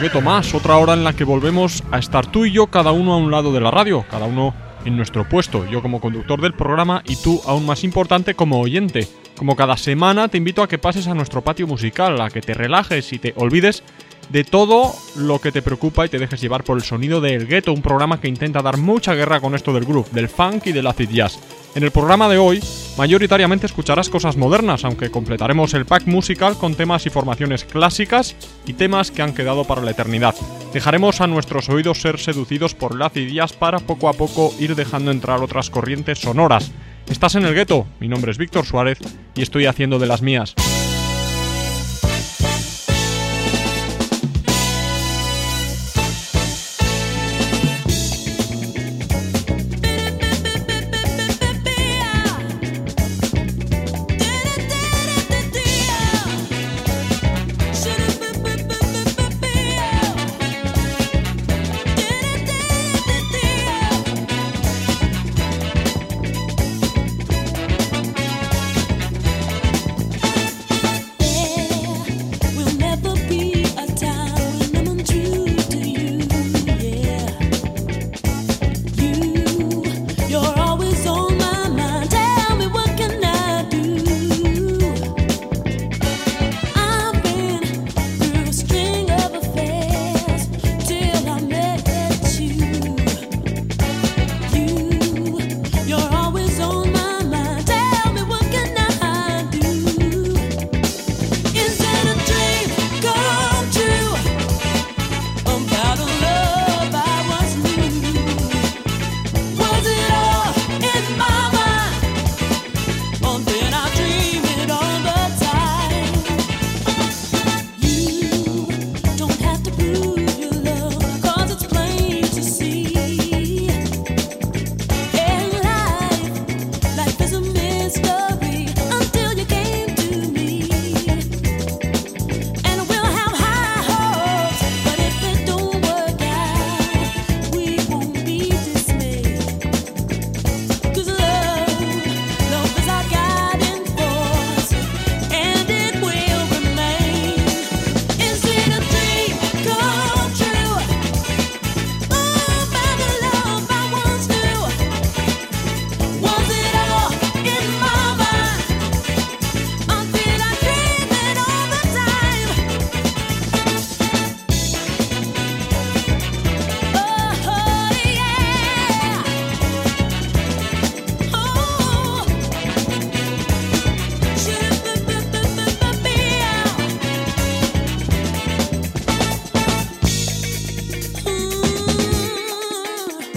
Gueto otra hora en la que volvemos a estar tú y yo, cada uno a un lado de la radio, cada uno en nuestro puesto, yo como conductor del programa y tú, aún más importante, como oyente. Como cada semana, te invito a que pases a nuestro patio musical, a que te relajes y te olvides de todo lo que te preocupa y te dejes llevar por el sonido del Ghetto, un programa que intenta dar mucha guerra con esto del groove, del funk y del acid jazz. En el programa de hoy, mayoritariamente escucharás cosas modernas, aunque completaremos el pack musical con temas y formaciones clásicas y temas que han quedado para la eternidad. Dejaremos a nuestros oídos ser seducidos por el acid jazz para poco a poco ir dejando entrar otras corrientes sonoras. Estás en el Ghetto, mi nombre es Víctor Suárez y estoy haciendo de las mías.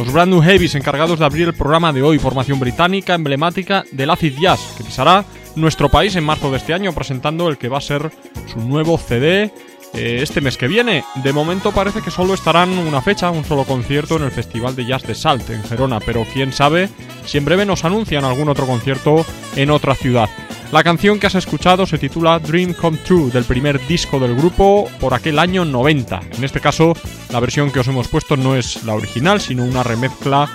Brand new heavies encargados de abrir el programa de hoy, formación británica emblemática del acid jazz, que pisará nuestro país en marzo de este año presentando el que va a ser su nuevo CD eh, este mes que viene. De momento parece que solo estarán una fecha, un solo concierto en el Festival de Jazz de Salt en Gerona, pero quién sabe si en breve nos anuncian algún otro concierto en otra ciudad. La canción que has escuchado se titula Dream Come True del primer disco del grupo por aquel año 90. En este caso, la versión que os hemos puesto no es la original, sino una remezcla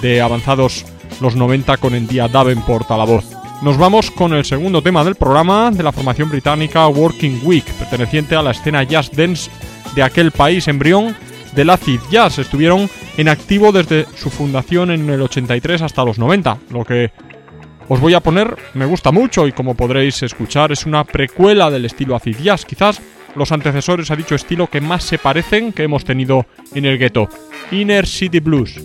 de avanzados los 90 con el día Davenport a la voz. Nos vamos con el segundo tema del programa de la formación británica Working Week, perteneciente a la escena jazz dance de aquel país embrión del acid jazz. Estuvieron en activo desde su fundación en el 83 hasta los 90, lo que os voy a poner me gusta mucho y como podréis escuchar es una precuela del estilo acid jazz, quizás los antecesores a dicho estilo que más se parecen que hemos tenido en el gueto, Inner City Blues.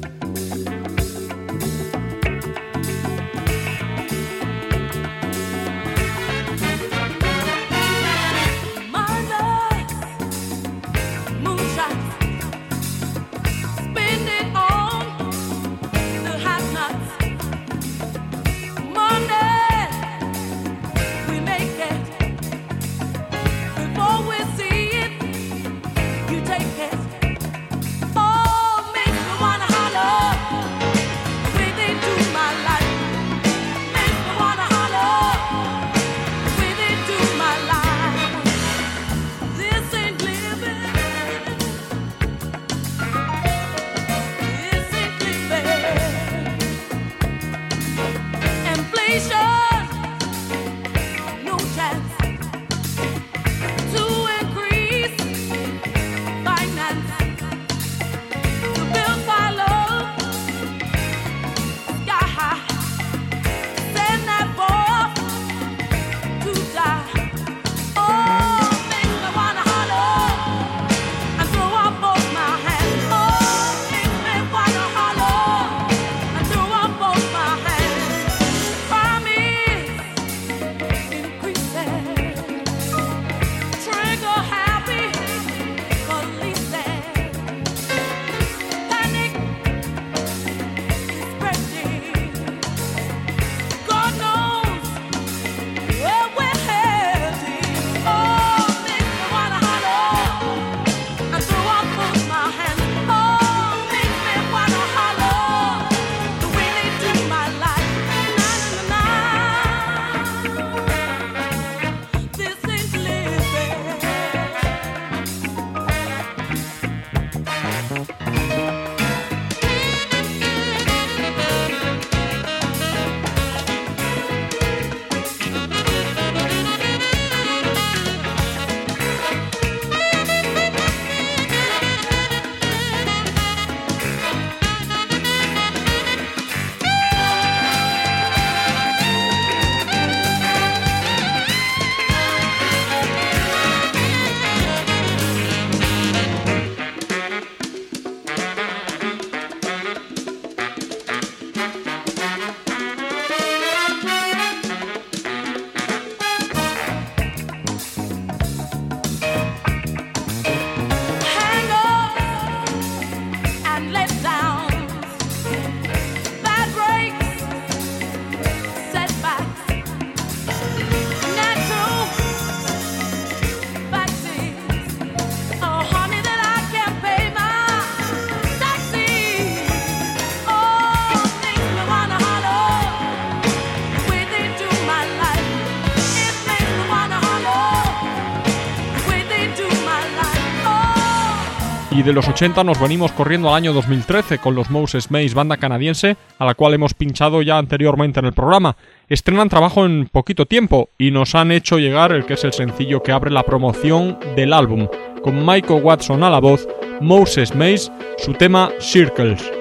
Y de los 80 nos venimos corriendo al año 2013 con los Moses Mays, banda canadiense, a la cual hemos pinchado ya anteriormente en el programa. Estrenan trabajo en poquito tiempo y nos han hecho llegar el que es el sencillo que abre la promoción del álbum, con Michael Watson a la voz, Moses Mays, su tema Circles.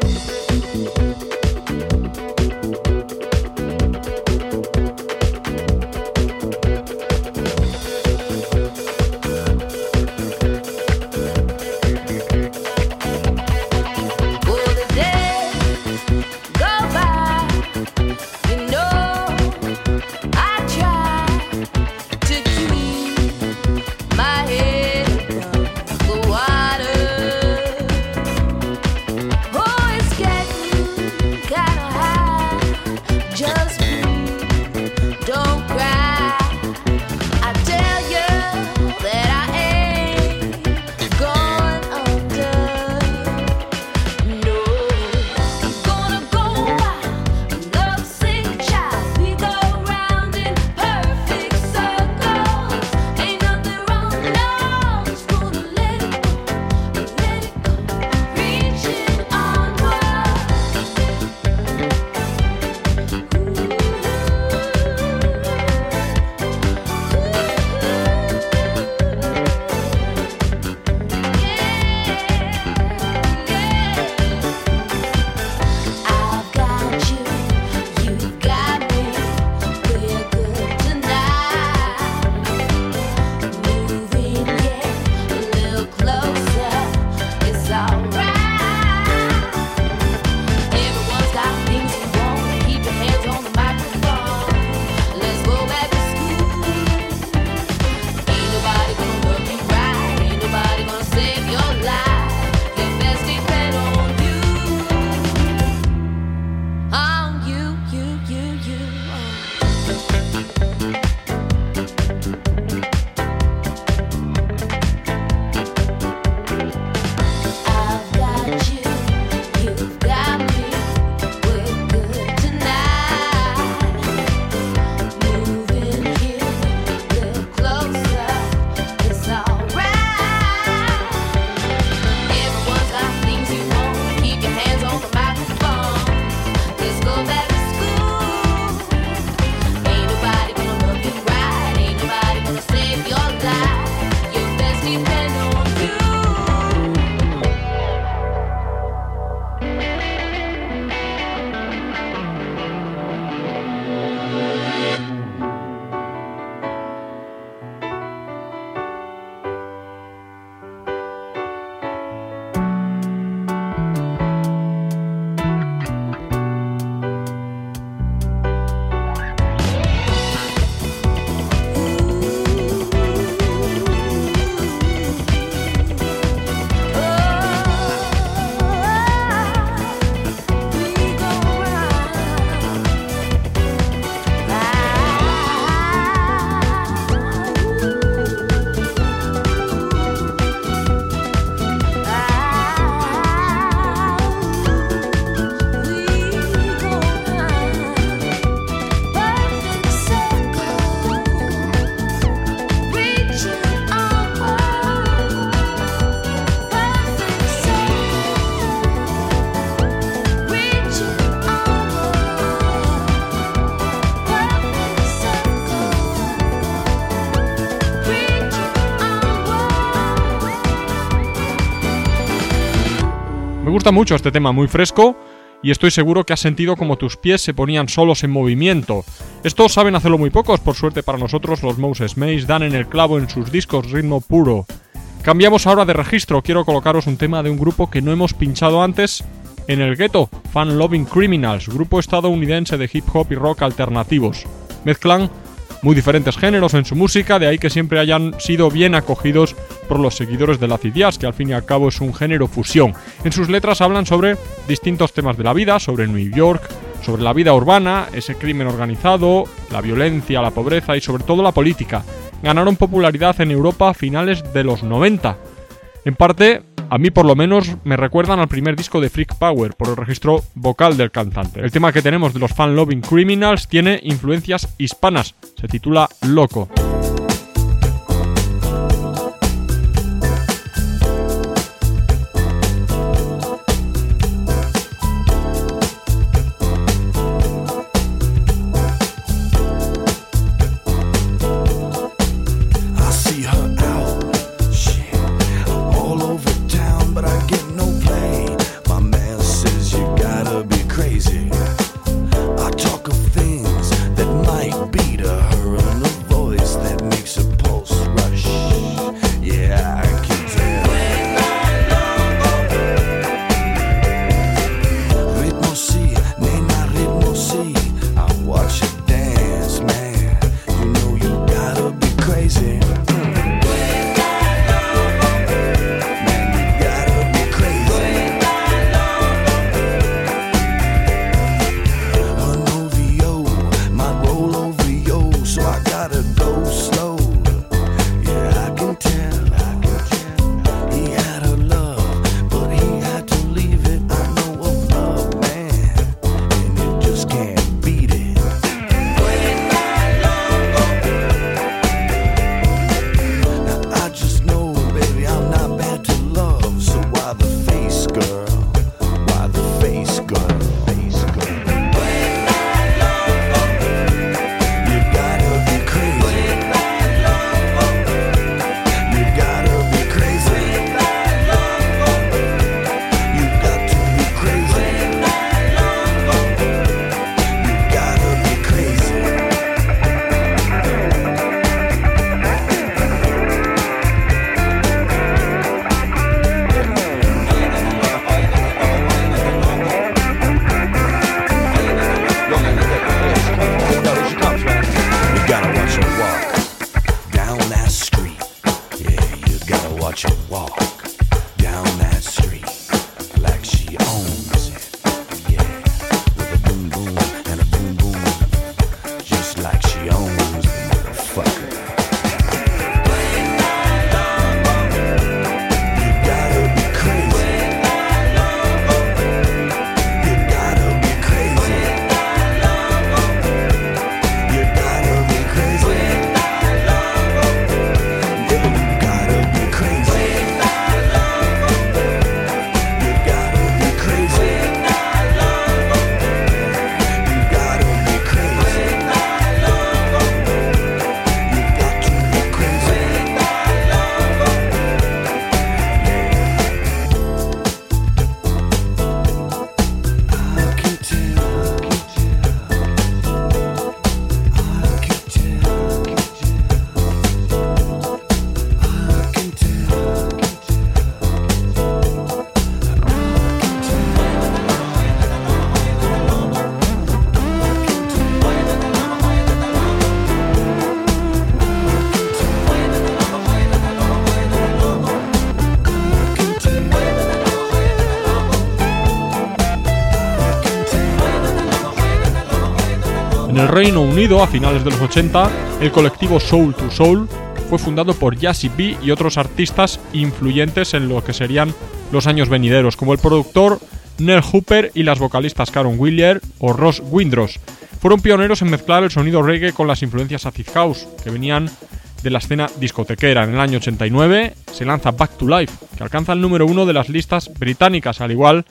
Mucho este tema, muy fresco, y estoy seguro que has sentido como tus pies se ponían solos en movimiento. Estos saben hacerlo muy pocos, por suerte para nosotros los Moses Mays dan en el clavo en sus discos ritmo puro. Cambiamos ahora de registro, quiero colocaros un tema de un grupo que no hemos pinchado antes en el gueto, Fan Loving Criminals, grupo estadounidense de hip hop y rock alternativos. Mezclan muy diferentes géneros en su música, de ahí que siempre hayan sido bien acogidos por los seguidores del acid jazz, que al fin y al cabo es un género fusión. En sus letras hablan sobre distintos temas de la vida, sobre New York, sobre la vida urbana, ese crimen organizado, la violencia, la pobreza y sobre todo la política. Ganaron popularidad en Europa a finales de los 90. En parte a mí por lo menos me recuerdan al primer disco de Freak Power por el registro vocal del cantante. El tema que tenemos de los Fan Loving Criminals tiene influencias hispanas, se titula Loco. walk down that street like she owns. Reino Unido, a finales de los 80, el colectivo Soul to Soul fue fundado por Jazzy B y otros artistas influyentes en lo que serían los años venideros, como el productor Nell Hooper y las vocalistas Karen Willier o Ross Windros. Fueron pioneros en mezclar el sonido reggae con las influencias acid house, que venían de la escena discotequera. En el año 89 se lanza Back to Life, que alcanza el número uno de las listas británicas, al igual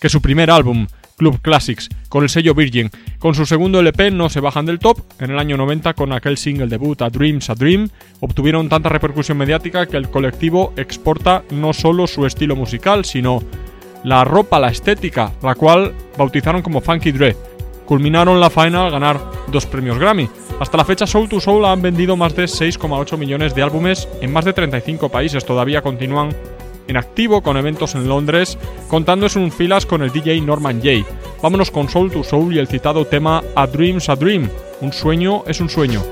que su primer álbum, Club Classics, con el sello Virgin. Con su segundo LP no se bajan del top. En el año 90, con aquel single debut A Dream's a Dream, obtuvieron tanta repercusión mediática que el colectivo exporta no solo su estilo musical, sino la ropa, la estética, la cual bautizaron como Funky Dread. Culminaron la final al ganar dos premios Grammy. Hasta la fecha Soul to Soul han vendido más de 6,8 millones de álbumes en más de 35 países. Todavía continúan en activo con eventos en Londres, contándose un filas con el DJ Norman Jay. Vámonos con Soul to Soul y el citado tema A Dream's a Dream. Un sueño es un sueño.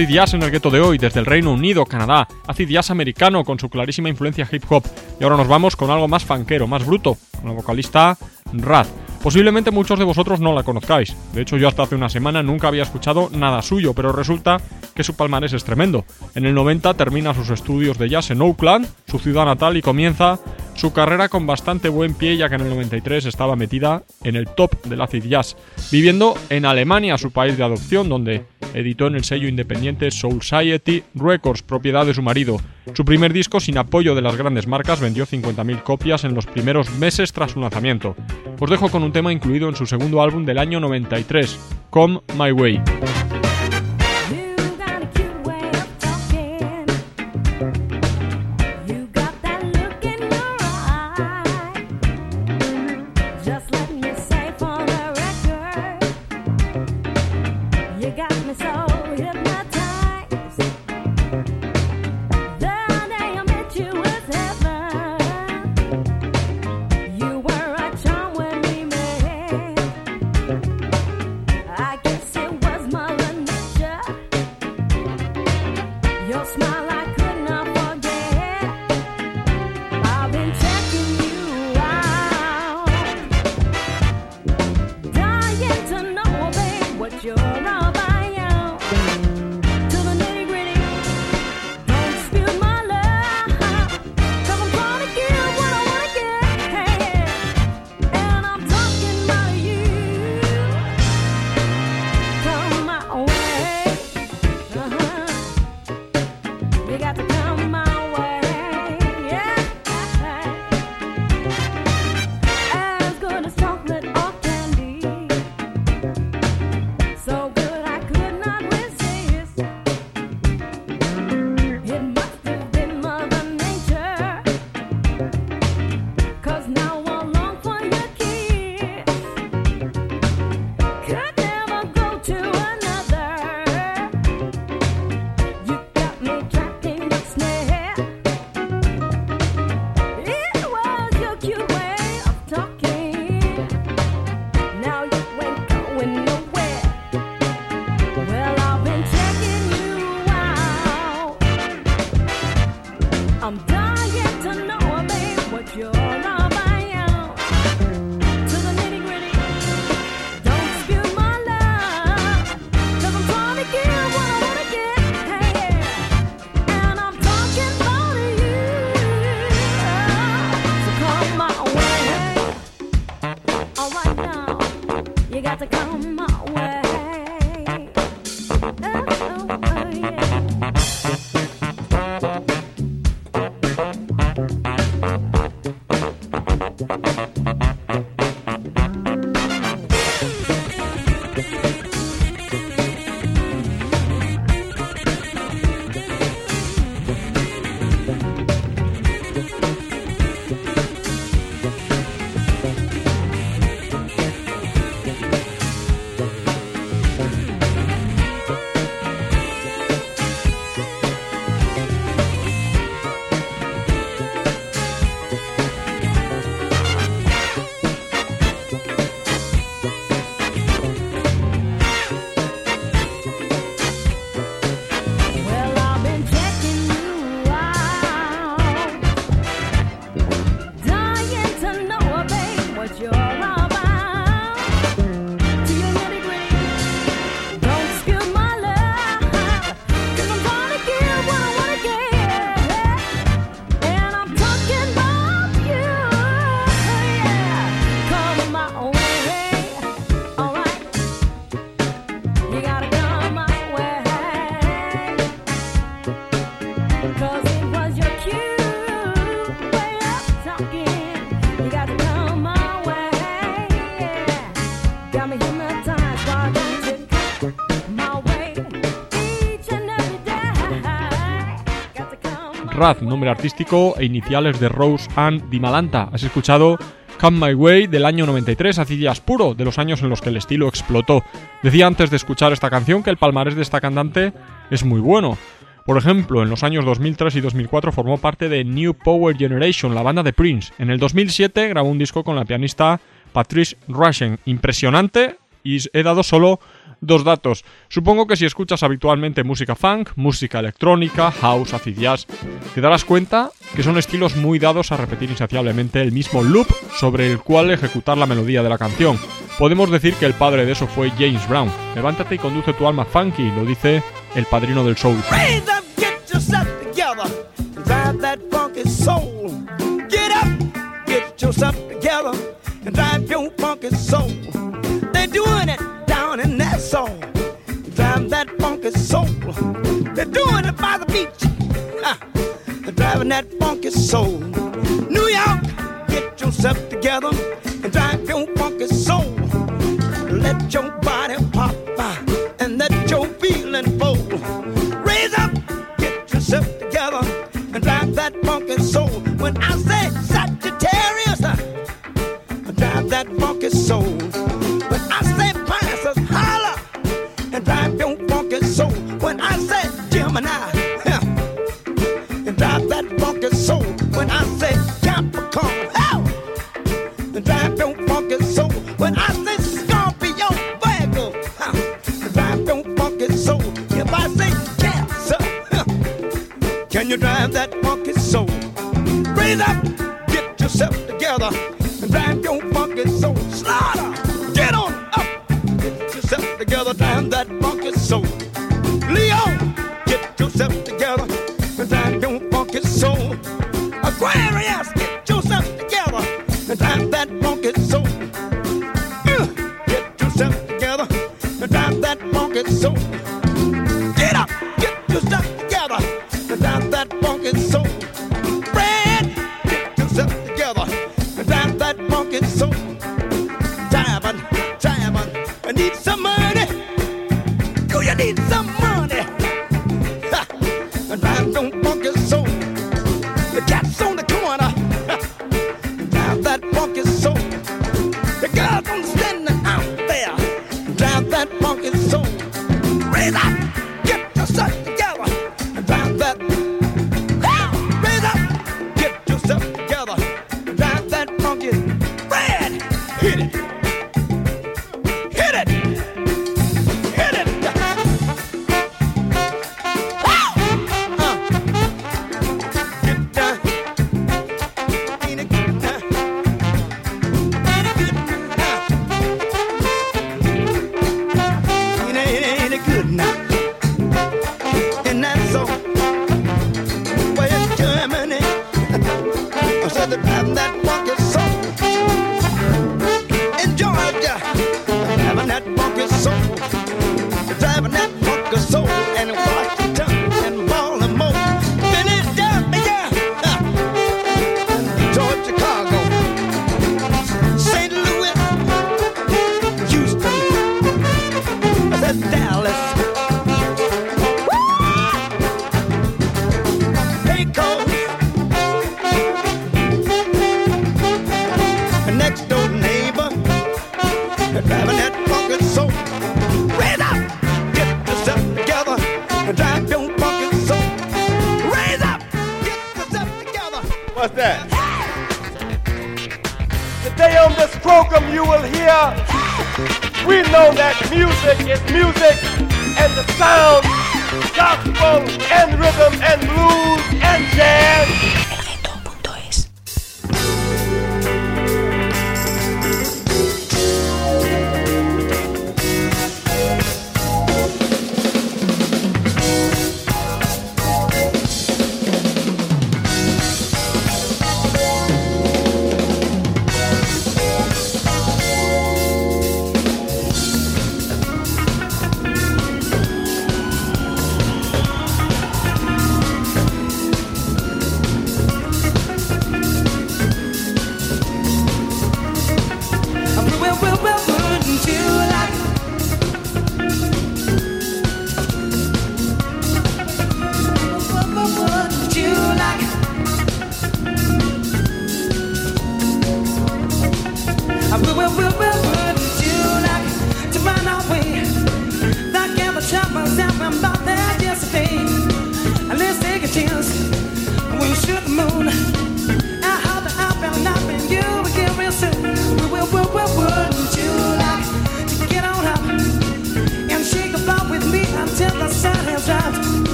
Acid jazz en el gueto de hoy, desde el Reino Unido, Canadá. Acid jazz americano con su clarísima influencia hip hop. Y ahora nos vamos con algo más fanquero, más bruto, con la vocalista Raz. Posiblemente muchos de vosotros no la conozcáis. De hecho, yo hasta hace una semana nunca había escuchado nada suyo, pero resulta que su palmarés es tremendo. En el 90 termina sus estudios de jazz en Oakland, su ciudad natal, y comienza su carrera con bastante buen pie ya que en el 93 estaba metida en el top del acid jazz, viviendo en Alemania, su país de adopción, donde editó en el sello independiente Soul Society Records, propiedad de su marido. Su primer disco, sin apoyo de las grandes marcas, vendió 50.000 copias en los primeros meses tras su lanzamiento. Os dejo con un tema incluido en su segundo álbum del año 93, Come My Way. Artístico e iniciales de Rose Ann Dimalanta. Has escuchado Come My Way del año 93, Acidias puro, de los años en los que el estilo explotó. Decía antes de escuchar esta canción que el palmarés de esta cantante es muy bueno. Por ejemplo, en los años 2003 y 2004 formó parte de New Power Generation, la banda de Prince. En el 2007 grabó un disco con la pianista Patrice Rushen. Impresionante y he dado solo dos datos. Supongo que si escuchas habitualmente música funk, música electrónica, house, acid jazz, te darás cuenta que son estilos muy dados a repetir insaciablemente el mismo loop sobre el cual ejecutar la melodía de la canción. Podemos decir que el padre de eso fue James Brown. Levántate y conduce tu alma funky, lo dice el padrino del soul. Down in that soul. Driving that funky soul. They're doing it by the beach. Ah, driving that funky soul. New York, get yourself together and drive your funky soul. Let your body pop by and let your feeling flow. Raise up, get yourself together and drive that funky soul. When I say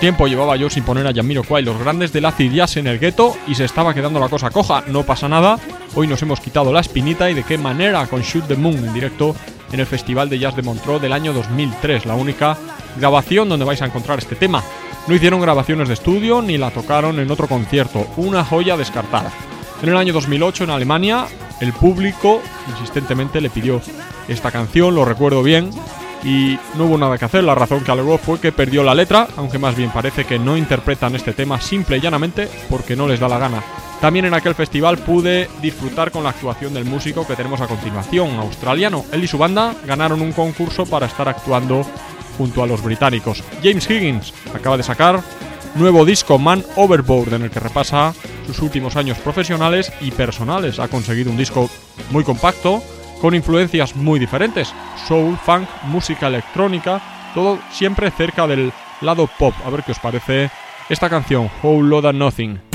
tiempo llevaba yo sin poner a Yamiro y los grandes del acid jazz en el gueto y se estaba quedando la cosa coja. No pasa nada, hoy nos hemos quitado la espinita y de qué manera con Shoot the Moon en directo en el Festival de Jazz de Montreux del año 2003, la única grabación donde vais a encontrar este tema. No hicieron grabaciones de estudio ni la tocaron en otro concierto, una joya descartada. En el año 2008 en Alemania, el público insistentemente le pidió esta canción, lo recuerdo bien, y no hubo nada que hacer. La razón que alegó fue que perdió la letra, aunque más bien parece que no interpretan este tema simple y llanamente porque no les da la gana. También en aquel festival pude disfrutar con la actuación del músico que tenemos a continuación, australiano. Él y su banda ganaron un concurso para estar actuando junto a los británicos. James Higgins acaba de sacar nuevo disco Man Overboard en el que repasa sus últimos años profesionales y personales. Ha conseguido un disco muy compacto, con influencias muy diferentes, soul, funk, música electrónica, todo siempre cerca del lado pop. A ver qué os parece esta canción, Whole Load Nothing.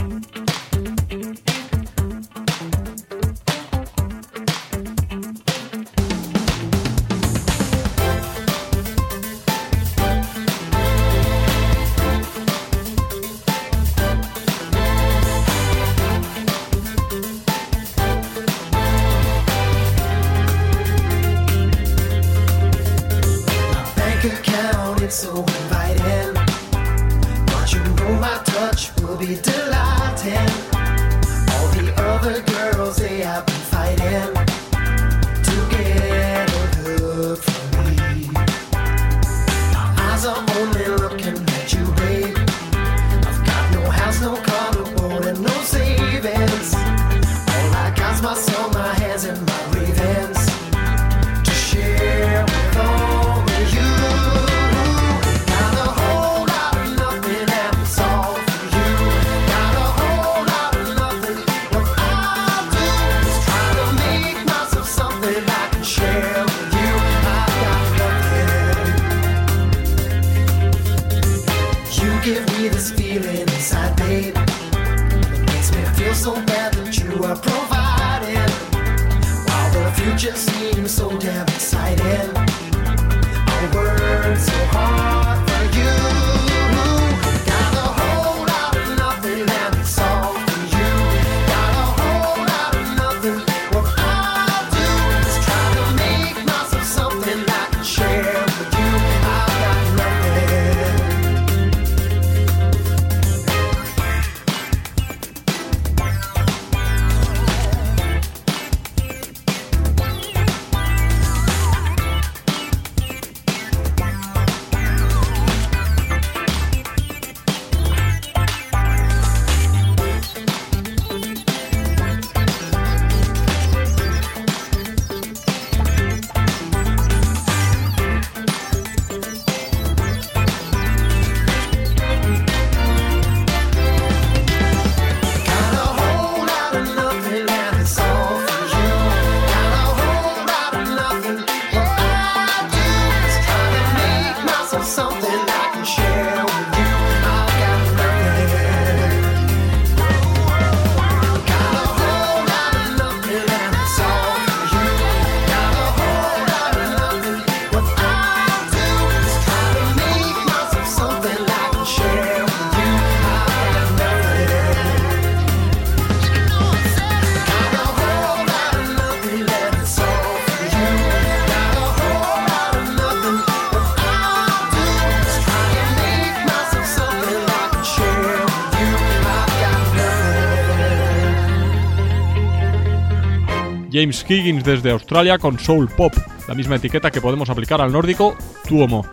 James Higgins desde Australia con Soul Pop, la misma etiqueta que podemos aplicar al nórdico Tuomo.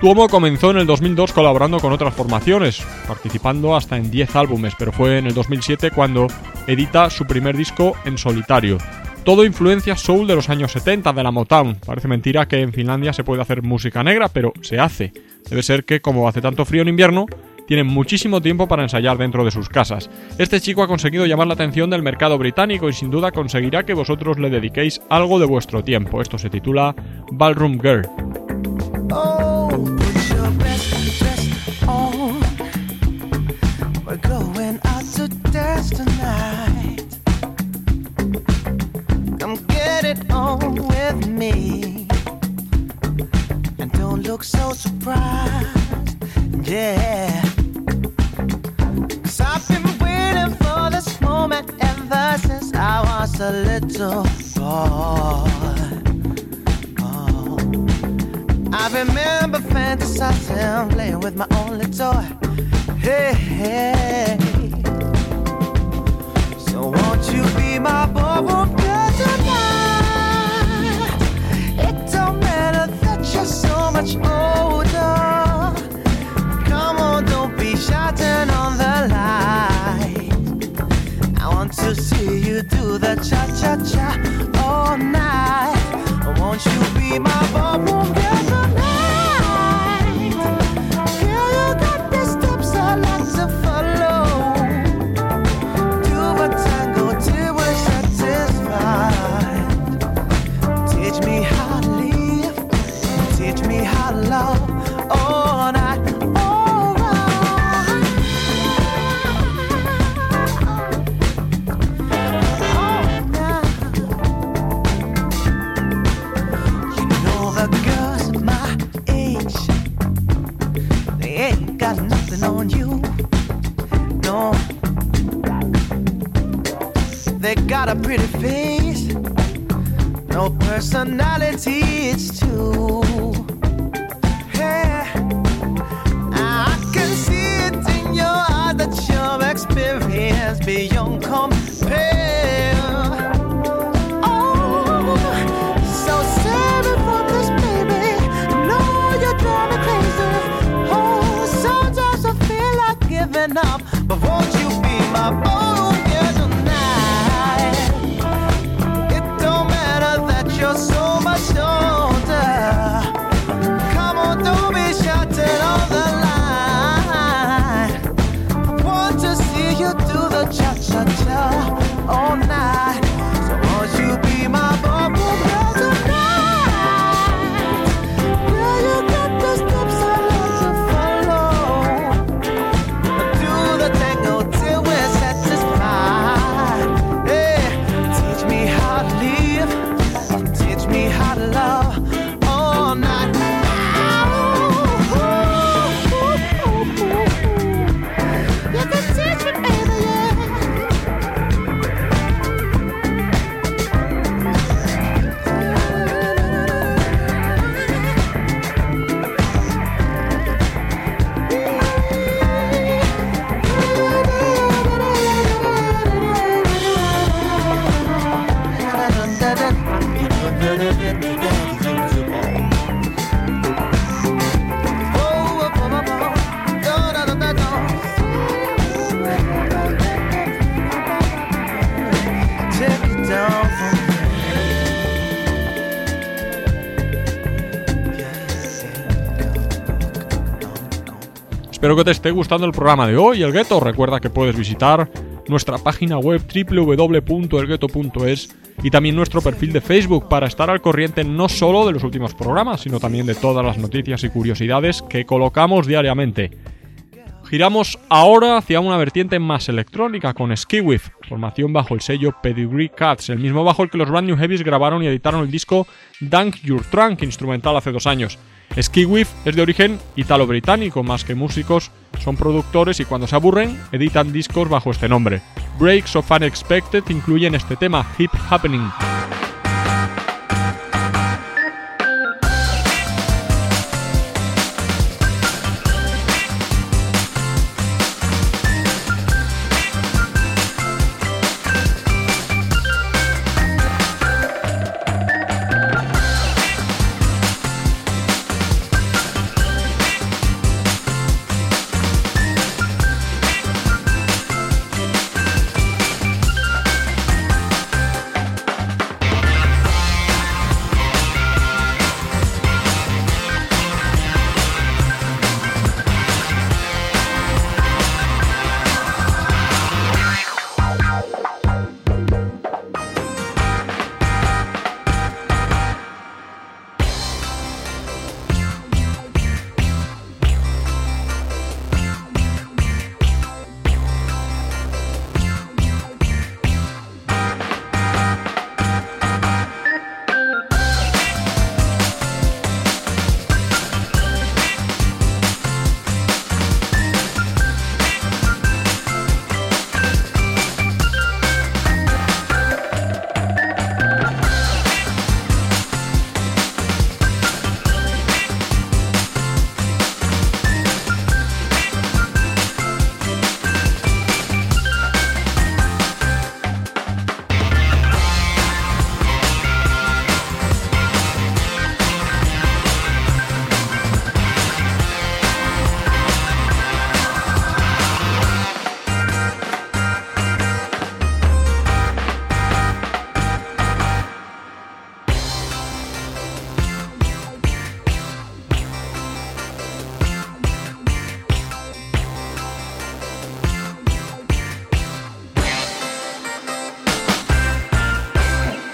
Tuomo comenzó en el 2002 colaborando con otras formaciones, participando hasta en 10 álbumes, pero fue en el 2007 cuando edita su primer disco en solitario. Todo influencia soul de los años 70 de la Motown. Parece mentira que en Finlandia se puede hacer música negra, pero se hace. Debe ser que como hace tanto frío en invierno, tienen muchísimo tiempo para ensayar dentro de sus casas. Este chico ha conseguido llamar la atención del mercado británico y sin duda conseguirá que vosotros le dediquéis algo de vuestro tiempo. Esto se titula Ballroom Girl. A little boy. Oh. I remember fantasizing, playing with my only toy. Hey, hey. So won't you be my ballroom girl tonight? It don't matter that you're so much older. To see you do the cha cha cha all night. Won't you be my ballroom Espero que te esté gustando el programa de hoy, El Gueto. Recuerda que puedes visitar nuestra página web www.elgueto.es y también nuestro perfil de Facebook para estar al corriente no solo de los últimos programas, sino también de todas las noticias y curiosidades que colocamos diariamente. Giramos ahora hacia una vertiente más electrónica con Skiwith, formación bajo el sello Pedigree Cats, el mismo bajo el que los Brand New Heavies grabaron y editaron el disco Dunk Your Trunk instrumental hace dos años. Skiwith es de origen italo-británico, más que músicos, son productores y cuando se aburren editan discos bajo este nombre. Breaks of Unexpected incluyen este tema, Hip Happening.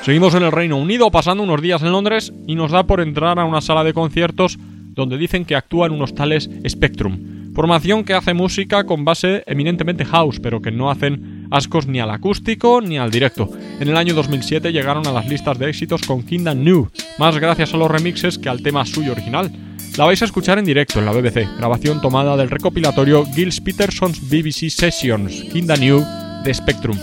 Seguimos en el Reino Unido, pasando unos días en Londres y nos da por entrar a una sala de conciertos donde dicen que actúan unos tales Spectrum. Formación que hace música con base eminentemente house, pero que no hacen ascos ni al acústico ni al directo. En el año 2007 llegaron a las listas de éxitos con Kingdom New, más gracias a los remixes que al tema suyo original. La vais a escuchar en directo en la BBC, grabación tomada del recopilatorio Gilles Peterson's BBC Sessions, Kingdom New de Spectrum.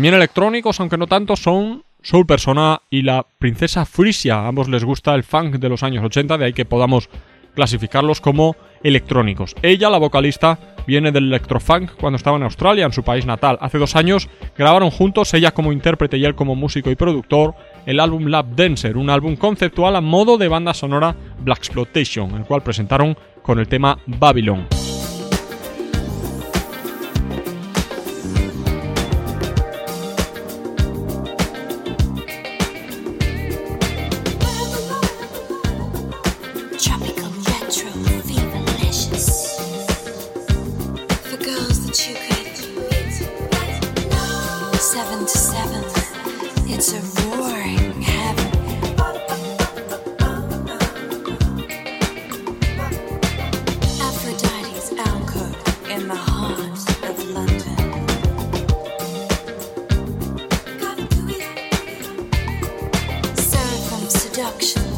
También electrónicos, aunque no tanto, son Soul Persona y la Princesa Frisia. A ambos les gusta el funk de los años 80, de ahí que podamos clasificarlos como electrónicos. Ella, la vocalista, viene del electrofunk cuando estaba en Australia, en su país natal. Hace dos años grabaron juntos, ella como intérprete y él como músico y productor, el álbum Lab Dancer, un álbum conceptual a modo de banda sonora Black Exploitation, el cual presentaron con el tema Babylon. Production.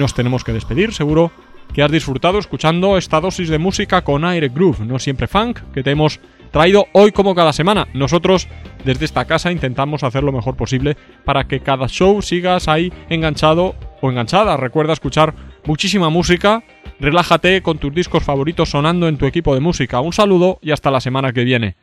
Nos tenemos que despedir, seguro que has disfrutado escuchando esta dosis de música con aire groove, no siempre funk, que te hemos traído hoy como cada semana. Nosotros desde esta casa intentamos hacer lo mejor posible para que cada show sigas ahí enganchado o enganchada. Recuerda escuchar muchísima música, relájate con tus discos favoritos sonando en tu equipo de música. Un saludo y hasta la semana que viene.